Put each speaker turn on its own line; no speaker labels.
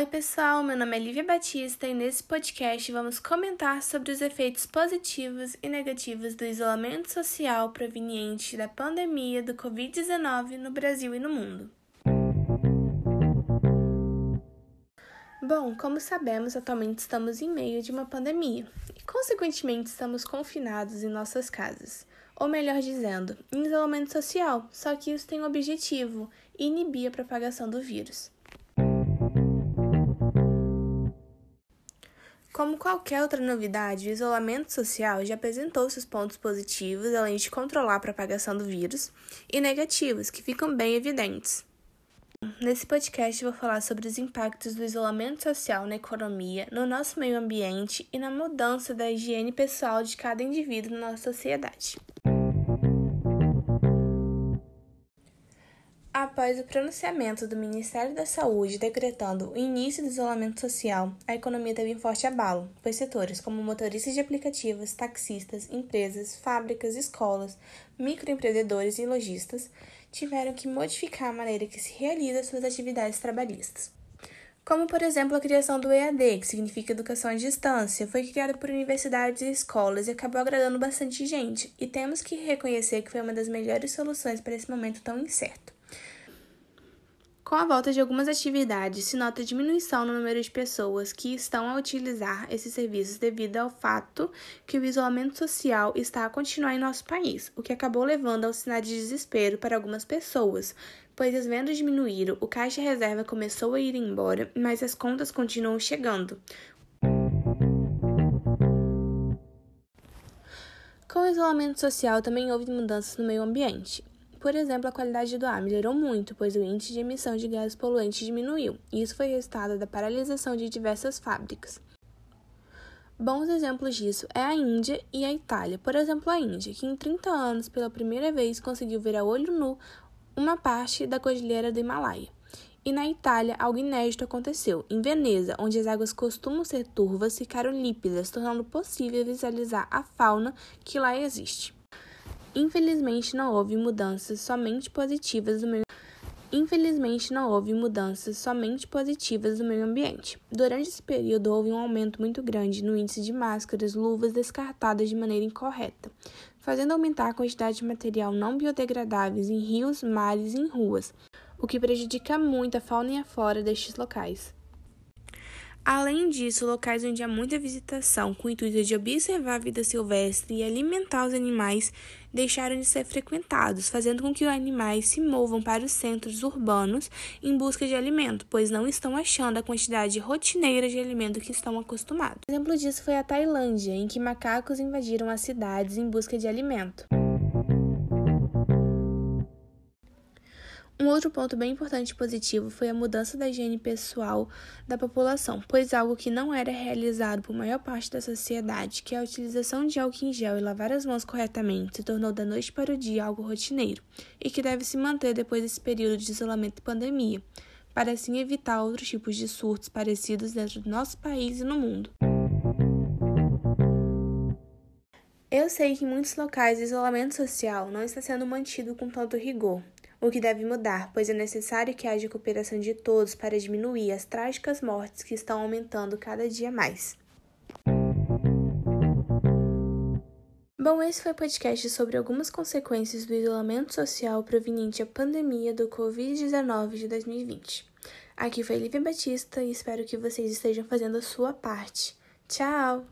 Oi, pessoal, meu nome é Lívia Batista e nesse podcast vamos comentar sobre os efeitos positivos e negativos do isolamento social proveniente da pandemia do Covid-19 no Brasil e no mundo. Bom, como sabemos, atualmente estamos em meio de uma pandemia e, consequentemente, estamos confinados em nossas casas. Ou melhor dizendo, em isolamento social, só que isso tem o objetivo: inibir a propagação do vírus. Como qualquer outra novidade, o isolamento social já apresentou seus pontos positivos, além de controlar a propagação do vírus, e negativos, que ficam bem evidentes. Nesse podcast, vou falar sobre os impactos do isolamento social na economia, no nosso meio ambiente e na mudança da higiene pessoal de cada indivíduo na nossa sociedade. Após o pronunciamento do Ministério da Saúde decretando o início do isolamento social, a economia teve um forte abalo, pois setores como motoristas de aplicativos, taxistas, empresas, fábricas, escolas, microempreendedores e lojistas tiveram que modificar a maneira que se realiza suas atividades trabalhistas. Como, por exemplo, a criação do EAD, que significa Educação à Distância, foi criada por universidades e escolas e acabou agradando bastante gente, e temos que reconhecer que foi uma das melhores soluções para esse momento tão incerto. Com a volta de algumas atividades, se nota diminuição no número de pessoas que estão a utilizar esses serviços devido ao fato que o isolamento social está a continuar em nosso país, o que acabou levando ao sinal de desespero para algumas pessoas, pois as vendas diminuíram, o caixa reserva começou a ir embora, mas as contas continuam chegando. Com o isolamento social também houve mudanças no meio ambiente. Por exemplo, a qualidade do ar melhorou muito, pois o índice de emissão de gases poluentes diminuiu, e isso foi resultado da paralisação de diversas fábricas. Bons exemplos disso é a Índia e a Itália. Por exemplo, a Índia, que em 30 anos pela primeira vez conseguiu ver a olho nu uma parte da cordilheira do Himalaia. E na Itália, algo inédito aconteceu. Em Veneza, onde as águas costumam ser turvas, ficaram lípidas, tornando possível visualizar a fauna que lá existe. Infelizmente, não houve mudanças somente positivas no meio Infelizmente, não houve mudanças somente positivas no meio ambiente. Durante esse período, houve um aumento muito grande no índice de máscaras, luvas descartadas de maneira incorreta, fazendo aumentar a quantidade de material não biodegradáveis em rios, mares e em ruas, o que prejudica muito a fauna e a flora destes locais. Além disso, locais onde há muita visitação com o intuito de observar a vida silvestre e alimentar os animais deixaram de ser frequentados, fazendo com que os animais se movam para os centros urbanos em busca de alimento, pois não estão achando a quantidade rotineira de alimento que estão acostumados. Um exemplo disso foi a Tailândia, em que macacos invadiram as cidades em busca de alimento. Um outro ponto bem importante e positivo foi a mudança da higiene pessoal da população, pois algo que não era realizado por maior parte da sociedade, que é a utilização de álcool em gel e lavar as mãos corretamente, se tornou da noite para o dia algo rotineiro e que deve se manter depois desse período de isolamento e pandemia, para assim evitar outros tipos de surtos parecidos dentro do nosso país e no mundo. Sei que em muitos locais o isolamento social não está sendo mantido com tanto rigor, o que deve mudar, pois é necessário que haja cooperação de todos para diminuir as trágicas mortes que estão aumentando cada dia mais. Bom, esse foi o podcast sobre algumas consequências do isolamento social proveniente da pandemia do Covid-19 de 2020. Aqui foi Lívia Batista e espero que vocês estejam fazendo a sua parte. Tchau!